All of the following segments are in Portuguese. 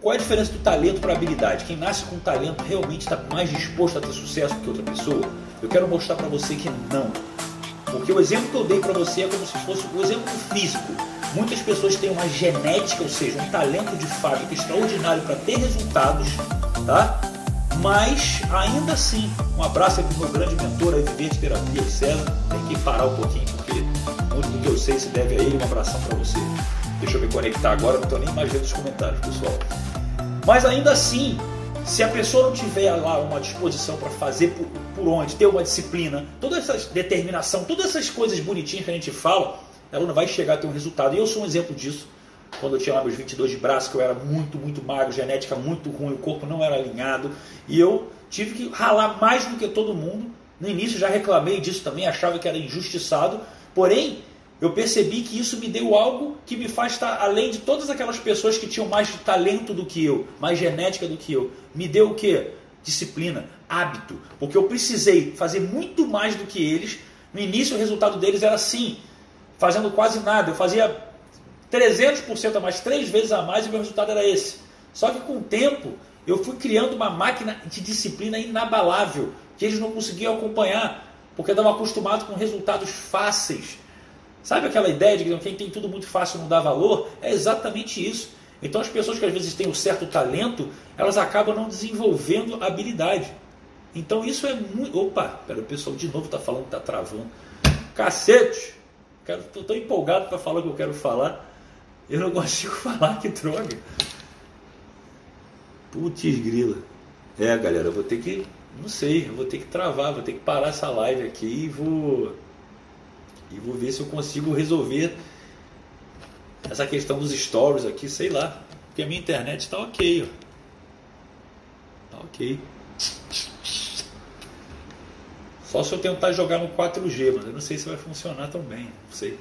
qual é a diferença do talento para a habilidade? Quem nasce com talento realmente está mais disposto a ter sucesso do que outra pessoa? Eu quero mostrar para você que não. Porque o exemplo que eu dei para você é como se fosse o exemplo físico. Muitas pessoas têm uma genética, ou seja, um talento de fábrica extraordinário para ter resultados, tá? Mas ainda assim, um abraço aí para o meu grande mentor, aí, Viver de Terapia, o César. Tem que parar um pouquinho, porque muito do que eu sei se deve a ele. Um abração para você. Deixa eu me conectar agora, não estou nem mais vendo os comentários, pessoal. Mas ainda assim, se a pessoa não tiver lá uma disposição para fazer por, por, onde, ter uma disciplina, toda essa determinação, todas essas coisas bonitinhas que a gente fala, ela não vai chegar a ter um resultado. E eu sou um exemplo disso. Quando eu tinha lá meus 22 de braço, que eu era muito, muito magro, genética muito ruim, o corpo não era alinhado. E eu tive que ralar mais do que todo mundo. No início já reclamei disso também, achava que era injustiçado. Porém, eu percebi que isso me deu algo que me faz estar além de todas aquelas pessoas que tinham mais talento do que eu, mais genética do que eu. Me deu o que? Disciplina, hábito. Porque eu precisei fazer muito mais do que eles. No início, o resultado deles era assim, fazendo quase nada. Eu fazia 300% a mais, três vezes a mais, e meu resultado era esse. Só que com o tempo, eu fui criando uma máquina de disciplina inabalável, que eles não conseguiam acompanhar, porque estavam acostumados com resultados fáceis Sabe aquela ideia de que quem tem tudo muito fácil não dá valor? É exatamente isso. Então as pessoas que às vezes têm um certo talento, elas acabam não desenvolvendo habilidade. Então isso é muito. Opa, pera, o pessoal de novo está falando que está travando. Cacete! Estou tão empolgado para falar o que eu quero falar. Eu não consigo falar, que droga. Putz grila. É, galera, eu vou ter que. Não sei, eu vou ter que travar, vou ter que parar essa live aqui e vou e vou ver se eu consigo resolver essa questão dos stories aqui, sei lá. Porque a minha internet está ok. Ó. Tá ok. Só se eu tentar jogar no 4G, mas eu não sei se vai funcionar tão bem. Não sei.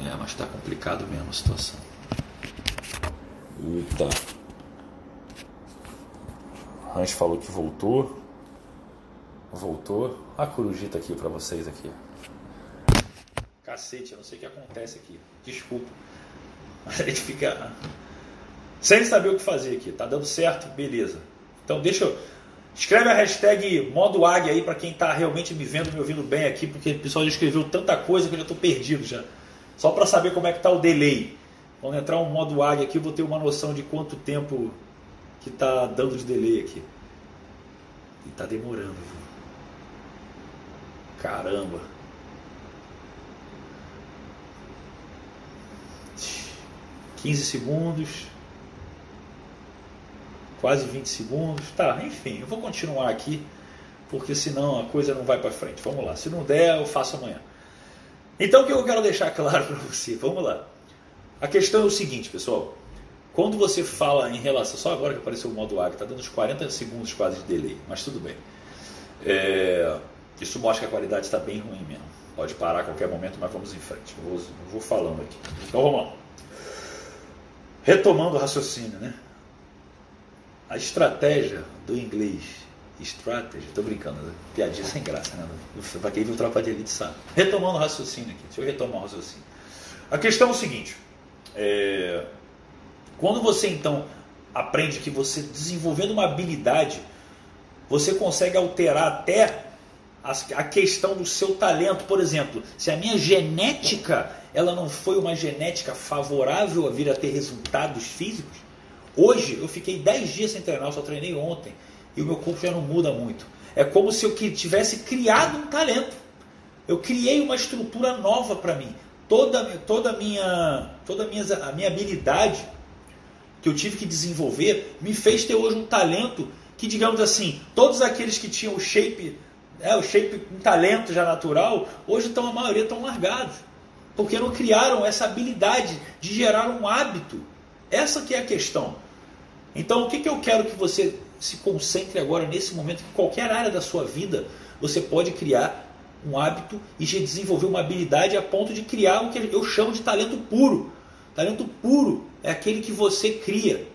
É, mas está complicado mesmo a situação. Eita. Hans falou que voltou. Voltou. A corujita aqui para vocês aqui. Cacete, eu não sei o que acontece aqui. Desculpa. A gente fica sem saber o que fazer aqui. Tá dando certo? Beleza. Então deixa eu. Escreve a hashtag modo águia aí para quem está realmente me vendo, me ouvindo bem aqui, porque o pessoal já escreveu tanta coisa que eu já estou perdido já. Só para saber como é que está o delay. Quando entrar um modo águia aqui, eu vou ter uma noção de quanto tempo que está dando de delay aqui. E está demorando, viu? Caramba. Quinze segundos. Quase 20 segundos. Tá, enfim, eu vou continuar aqui, porque senão a coisa não vai para frente. Vamos lá. Se não der, eu faço amanhã. Então o que eu quero deixar claro para você? Vamos lá. A questão é o seguinte, pessoal. Quando você fala em relação. Só agora que apareceu o modo águia, está dando uns 40 segundos quase de delay, mas tudo bem. É, isso mostra que a qualidade está bem ruim mesmo. Pode parar a qualquer momento, mas vamos em frente. Eu vou, eu vou falando aqui. Então vamos lá. Retomando o raciocínio, né? A estratégia do inglês, strategy, estou brincando, né? piadinha sem graça, né? Para quem viu Tropa de Elite sabe. Retomando o raciocínio aqui, deixa eu retomar o raciocínio. A questão é o seguinte: é... quando você então aprende que você desenvolvendo uma habilidade, você consegue alterar até a questão do seu talento, por exemplo, se a minha genética ela não foi uma genética favorável a vir a ter resultados físicos, hoje eu fiquei 10 dias sem treinar, eu só treinei ontem e o meu corpo já não muda muito. É como se eu tivesse criado um talento. Eu criei uma estrutura nova para mim. Toda, toda, a minha, toda a, minha, a minha habilidade que eu tive que desenvolver me fez ter hoje um talento que, digamos assim, todos aqueles que tinham o shape é, o shape com talento já natural, hoje estão, a maioria estão largados. Porque não criaram essa habilidade de gerar um hábito. Essa que é a questão. Então, o que, que eu quero que você se concentre agora, nesse momento, que qualquer área da sua vida, você pode criar um hábito e desenvolver uma habilidade a ponto de criar o que eu chamo de talento puro. Talento puro é aquele que você cria.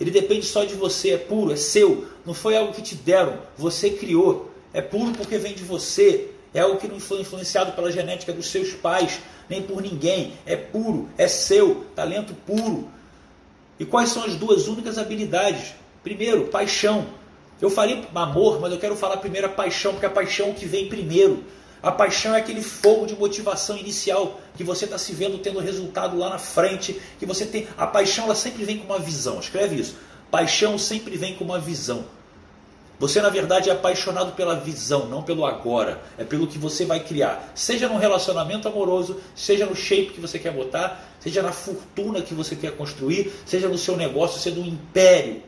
Ele depende só de você, é puro, é seu. Não foi algo que te deram, você criou é puro porque vem de você, é algo que não foi influenciado pela genética dos seus pais, nem por ninguém, é puro, é seu, talento puro. E quais são as duas únicas habilidades? Primeiro, paixão. Eu falei amor, mas eu quero falar primeiro a paixão, porque a paixão é o que vem primeiro. A paixão é aquele fogo de motivação inicial que você está se vendo tendo resultado lá na frente, que você tem. A paixão ela sempre vem com uma visão. Escreve isso. Paixão sempre vem com uma visão. Você, na verdade, é apaixonado pela visão, não pelo agora. É pelo que você vai criar. Seja num relacionamento amoroso, seja no shape que você quer botar, seja na fortuna que você quer construir, seja no seu negócio, seja no império.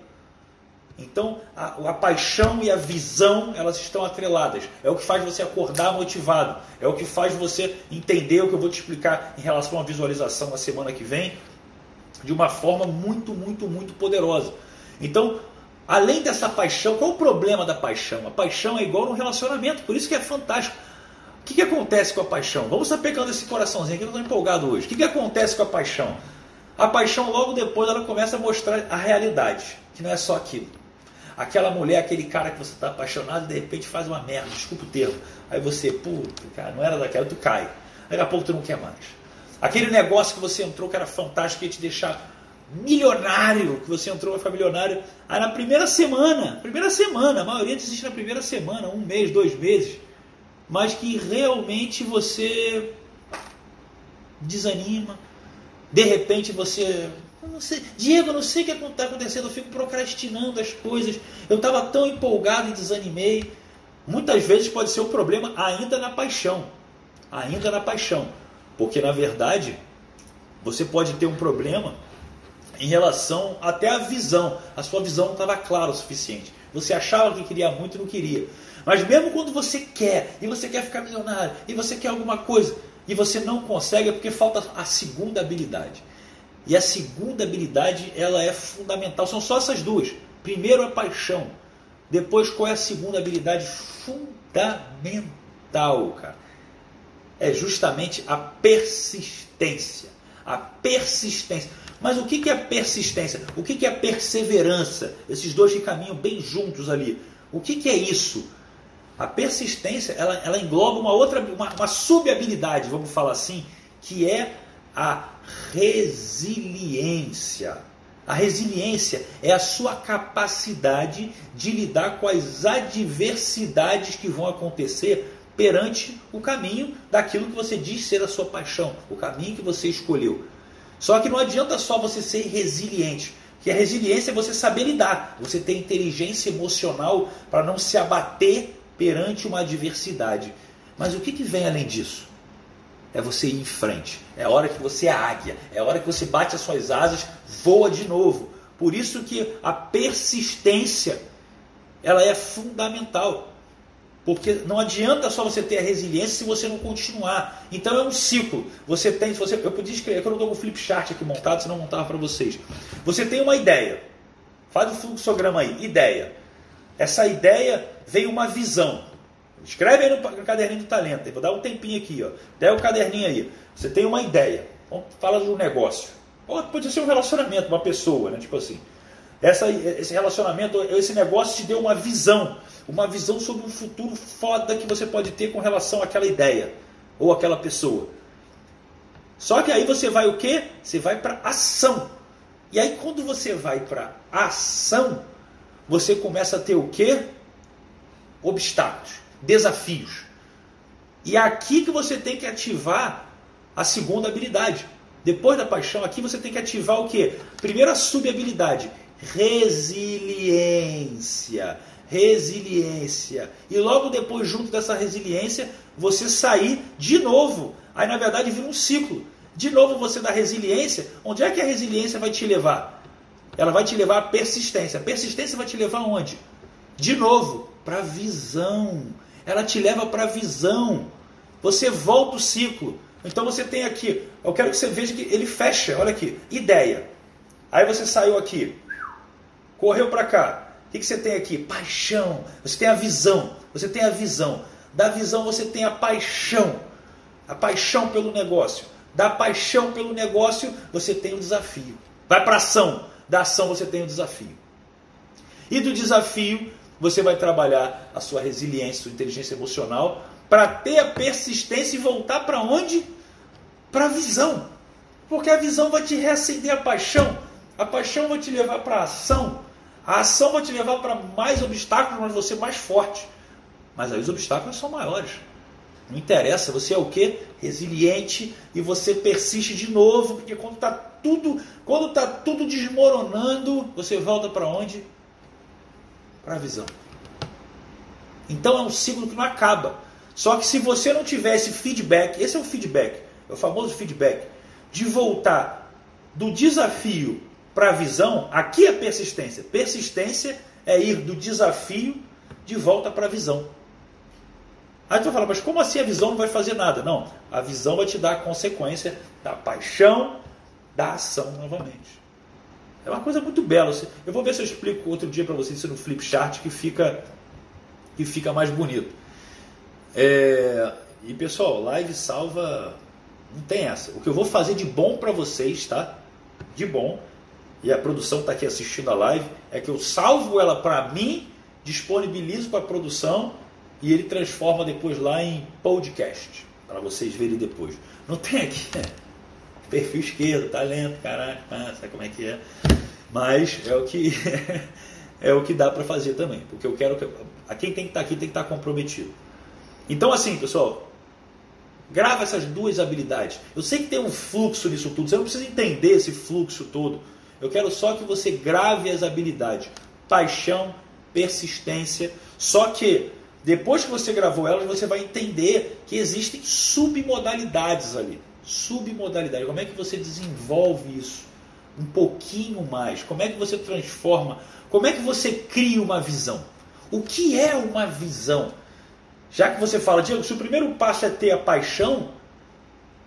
Então, a, a, paixão e a visão, elas estão atreladas. É o que faz você acordar motivado. É o que faz você entender o que eu vou te explicar em relação à visualização na semana que vem, de uma forma muito, muito, muito poderosa. Então, Além dessa paixão, qual o problema da paixão? A paixão é igual no relacionamento, por isso que é fantástico. O que, que acontece com a paixão? Vamos estar pegando esse coraçãozinho aqui, eu estou empolgado hoje. O que, que acontece com a paixão? A paixão, logo depois, ela começa a mostrar a realidade, que não é só aquilo. Aquela mulher, aquele cara que você está apaixonado, de repente faz uma merda, desculpa o termo. Aí você, puta, cara, não era daquela, tu cai. Daqui a pouco tu não quer mais. Aquele negócio que você entrou que era fantástico, ia te deixar milionário, que você entrou vai ficar milionário. Aí na primeira semana, primeira semana, a maioria desiste na primeira semana, um mês, dois meses, mas que realmente você desanima. De repente você. Não sei, Diego, eu não sei o que está acontecendo, eu fico procrastinando as coisas. Eu estava tão empolgado e desanimei. Muitas vezes pode ser um problema ainda na paixão. Ainda na paixão. Porque na verdade, você pode ter um problema em relação até à visão. A sua visão não estava clara o suficiente. Você achava que queria muito e não queria. Mas mesmo quando você quer, e você quer ficar milionário, e você quer alguma coisa, e você não consegue, é porque falta a segunda habilidade. E a segunda habilidade, ela é fundamental. São só essas duas. Primeiro a paixão. Depois qual é a segunda habilidade fundamental, cara? É justamente a persistência. A persistência. Mas o que é persistência? O que é perseverança? Esses dois que caminham bem juntos ali. O que é isso? A persistência ela, ela engloba uma outra, uma, uma subhabilidade, vamos falar assim, que é a resiliência. A resiliência é a sua capacidade de lidar com as adversidades que vão acontecer perante o caminho daquilo que você diz ser a sua paixão, o caminho que você escolheu. Só que não adianta só você ser resiliente. Que a resiliência é você saber lidar, você ter inteligência emocional para não se abater perante uma adversidade. Mas o que, que vem além disso? É você ir em frente. É hora que você é águia. É hora que você bate as suas asas, voa de novo. Por isso que a persistência ela é fundamental. Porque não adianta só você ter a resiliência se você não continuar. Então é um ciclo. Você tem, você, eu podia escrever, eu não estou com o flip chart aqui montado, senão montava para vocês. Você tem uma ideia. Faz o fluxograma aí, ideia. Essa ideia vem uma visão. Escreve aí no, caderninho do talento. vou dar um tempinho aqui, ó. Dá o caderninho aí. Você tem uma ideia. Vamos falar de um negócio. Ou pode ser um relacionamento, uma pessoa, né? Tipo assim. Essa, esse relacionamento, esse negócio te deu uma visão uma visão sobre um futuro foda que você pode ter com relação àquela ideia ou àquela pessoa. Só que aí você vai o quê? Você vai para ação. E aí quando você vai para ação, você começa a ter o quê? Obstáculos, desafios. E é aqui que você tem que ativar a segunda habilidade. Depois da paixão, aqui você tem que ativar o quê? Primeiro a subhabilidade, resiliência resiliência. E logo depois, junto dessa resiliência, você sair de novo. Aí na verdade vira um ciclo. De novo você dá resiliência. Onde é que a resiliência vai te levar? Ela vai te levar à persistência. A persistência vai te levar onde? De novo, para a visão. Ela te leva para a visão. Você volta o ciclo. Então você tem aqui, eu quero que você veja que ele fecha, olha aqui, ideia. Aí você saiu aqui, correu para cá, o que, que você tem aqui? Paixão. Você tem a visão. Você tem a visão. Da visão você tem a paixão. A paixão pelo negócio. Da paixão pelo negócio você tem o desafio. Vai para ação. Da ação você tem o desafio. E do desafio você vai trabalhar a sua resiliência, sua inteligência emocional para ter a persistência e voltar para onde? Para a visão. Porque a visão vai te reacender a paixão. A paixão vai te levar para a ação. A ação vai te levar para mais obstáculos, mas você mais forte. Mas aí os obstáculos são maiores. Não interessa, você é o que? Resiliente e você persiste de novo, porque quando está tudo, quando tá tudo desmoronando, você volta para onde? Para a visão. Então é um ciclo que não acaba. Só que se você não tivesse feedback, esse é o feedback, é o famoso feedback, de voltar do desafio para a visão, aqui é persistência. Persistência é ir do desafio de volta para a visão. Aí tu vai falar, mas como assim a visão não vai fazer nada? Não, a visão vai te dar a consequência da paixão, da ação novamente. É uma coisa muito bela. Eu vou ver se eu explico outro dia para vocês isso no flip chart que fica, que fica mais bonito. É, e pessoal, live salva, não tem essa. O que eu vou fazer de bom para vocês, tá? De bom, e a produção está aqui assistindo a live, é que eu salvo ela para mim, disponibilizo para a produção e ele transforma depois lá em podcast, para vocês verem depois. Não tem aqui, né? perfil esquerdo, talento, caralho, ah, sabe como é que é? Mas é o que é o que dá para fazer também, porque eu quero que a quem tem que estar tá aqui tem que estar tá comprometido. Então assim, pessoal, grava essas duas habilidades. Eu sei que tem um fluxo nisso tudo, você não precisa entender esse fluxo todo. Eu quero só que você grave as habilidades: paixão, persistência. Só que depois que você gravou elas, você vai entender que existem submodalidades ali. Submodalidade. Como é que você desenvolve isso um pouquinho mais? Como é que você transforma? Como é que você cria uma visão? O que é uma visão? Já que você fala, Diego, se o primeiro passo é ter a paixão,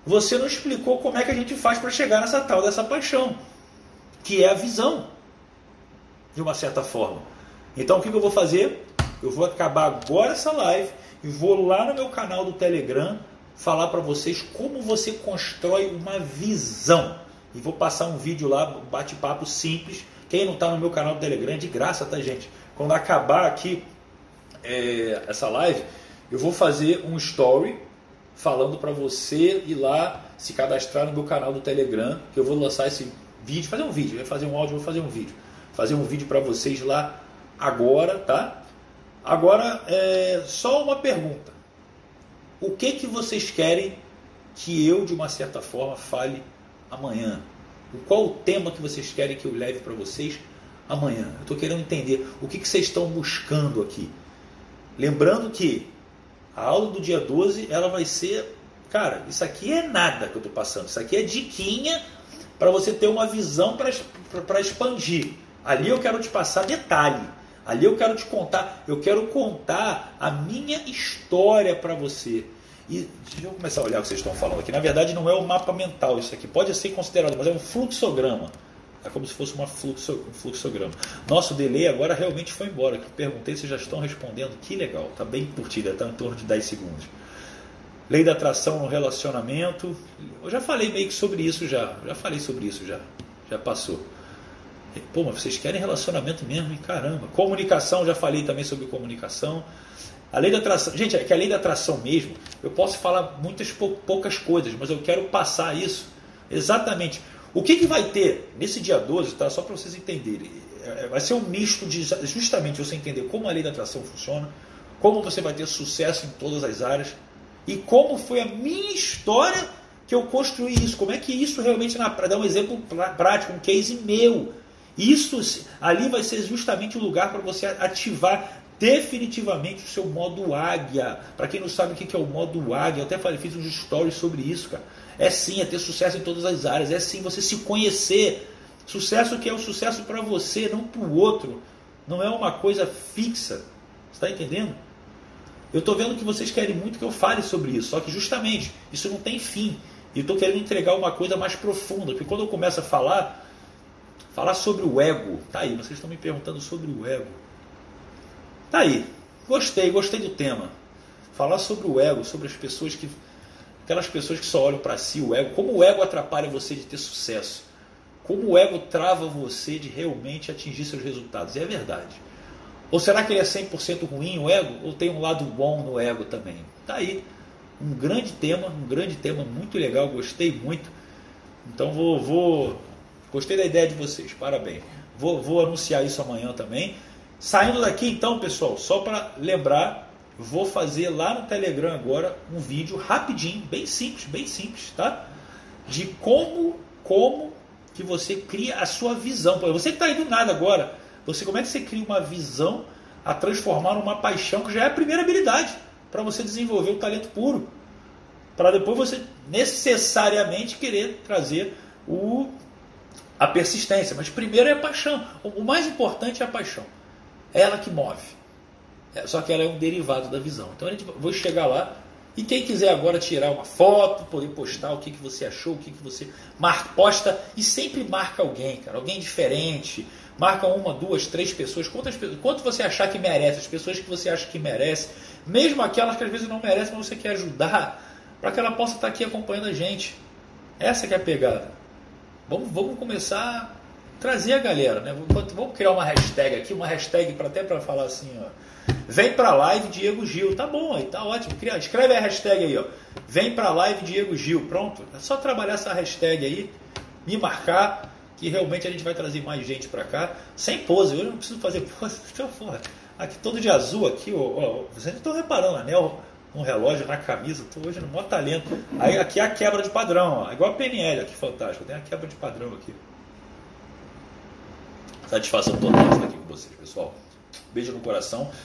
você não explicou como é que a gente faz para chegar nessa tal dessa paixão, que é a visão, de uma certa forma. Então o que eu vou fazer? Eu vou acabar agora essa live e vou lá no meu canal do Telegram falar para vocês como você constrói uma visão. E vou passar um vídeo lá, bate-papo simples. Quem não está no meu canal do Telegram, é de graça, tá, gente? Quando acabar aqui é, essa live, eu vou fazer um story falando para você ir lá se cadastrar no meu canal do Telegram, que eu vou lançar esse vídeo, fazer um vídeo, vai fazer um áudio, vou fazer um vídeo. Fazer um vídeo para vocês lá agora, tá? Agora, é só uma pergunta o que, que vocês querem que eu, de uma certa forma, fale amanhã? Qual o tema que vocês querem que eu leve para vocês amanhã? Eu estou querendo entender o que, que vocês estão buscando aqui. Lembrando que a aula do dia 12 ela vai ser. Cara, isso aqui é nada que eu estou passando. Isso aqui é diquinha para você ter uma visão para expandir. Ali eu quero te passar detalhe. Ali eu quero te contar, eu quero contar a minha história para você. E deixa eu começar a olhar o que vocês estão falando aqui. Na verdade, não é um mapa mental isso aqui. Pode ser considerado, mas é um fluxograma. É como se fosse uma fluxo, um fluxograma. Nosso delay agora realmente foi embora. Perguntei se já estão respondendo. Que legal, está bem curtida, está em torno de 10 segundos. Lei da atração no relacionamento. Eu já falei meio que sobre isso já. Já falei sobre isso já. Já passou. Pô, mas vocês querem relacionamento mesmo, hein? Caramba. Comunicação, já falei também sobre comunicação. A lei da atração, gente, é que a lei da atração mesmo, eu posso falar muitas poucas coisas, mas eu quero passar isso exatamente. O que, que vai ter nesse dia 12, tá? Só para vocês entenderem. É, é, vai ser um misto de justamente você entender como a lei da atração funciona, como você vai ter sucesso em todas as áreas e como foi a minha história que eu construí isso. Como é que isso realmente, para dar um exemplo prático, um case meu. Isso ali vai ser justamente o lugar para você ativar definitivamente o seu modo águia. Para quem não sabe o que é o modo águia, eu até falei, fiz uns stories sobre isso, cara. É sim, é ter sucesso em todas as áreas, é sim você se conhecer. Sucesso que é o sucesso para você, não para o outro. Não é uma coisa fixa. Está entendendo? Eu estou vendo que vocês querem muito que eu fale sobre isso, só que justamente isso não tem fim. E estou querendo entregar uma coisa mais profunda, porque quando eu começo a falar, falar sobre o ego, tá aí, vocês estão me perguntando sobre o ego. Tá aí. Gostei, gostei do tema. Falar sobre o ego, sobre as pessoas que. Aquelas pessoas que só olham para si, o ego. Como o ego atrapalha você de ter sucesso. Como o ego trava você de realmente atingir seus resultados. E é verdade. Ou será que ele é 100% ruim, o ego? Ou tem um lado bom no ego também? Tá aí. Um grande tema, um grande tema muito legal, gostei muito. Então vou, vou Gostei da ideia de vocês, parabéns. Vou, vou anunciar isso amanhã também. Saindo daqui então, pessoal, só para lembrar, vou fazer lá no Telegram agora um vídeo rapidinho, bem simples, bem simples, tá? De como, como que você cria a sua visão. Você que está aí do nada agora, você como é que você cria uma visão a transformar numa paixão que já é a primeira habilidade para você desenvolver o talento puro, para depois você necessariamente querer trazer o a persistência. Mas primeiro é a paixão. O mais importante é a paixão. É ela que move. É, só que ela é um derivado da visão. Então a gente vou chegar lá. E quem quiser agora tirar uma foto, poder postar o que, que você achou, o que, que você marca, posta e sempre marca alguém, cara, alguém diferente. Marca uma, duas, três pessoas, quantas quanto você achar que merece, as pessoas que você acha que merece, mesmo aquelas que às vezes não merecem, mas você quer ajudar, para que ela possa estar aqui acompanhando a gente. Essa que é a pegada. Vamos, vamos começar trazer a galera, né? Vamos criar uma hashtag aqui, uma hashtag para até para falar assim, ó. Vem pra live Diego Gil. Tá bom aí, tá ótimo. Escreve a hashtag aí, ó. Vem pra live Diego Gil. Pronto. É só trabalhar essa hashtag aí, me marcar, que realmente a gente vai trazer mais gente pra cá. Sem pose. Eu não preciso fazer pose. Então, porra, aqui todo de azul aqui, ó. ó vocês estão reparando, anel um relógio na camisa, tô hoje no maior talento. Aí aqui é a quebra de padrão, ó. igual a PNL aqui, fantástico. Tem a quebra de padrão aqui. Satisfação total estar aqui com vocês, pessoal. Beijo no coração.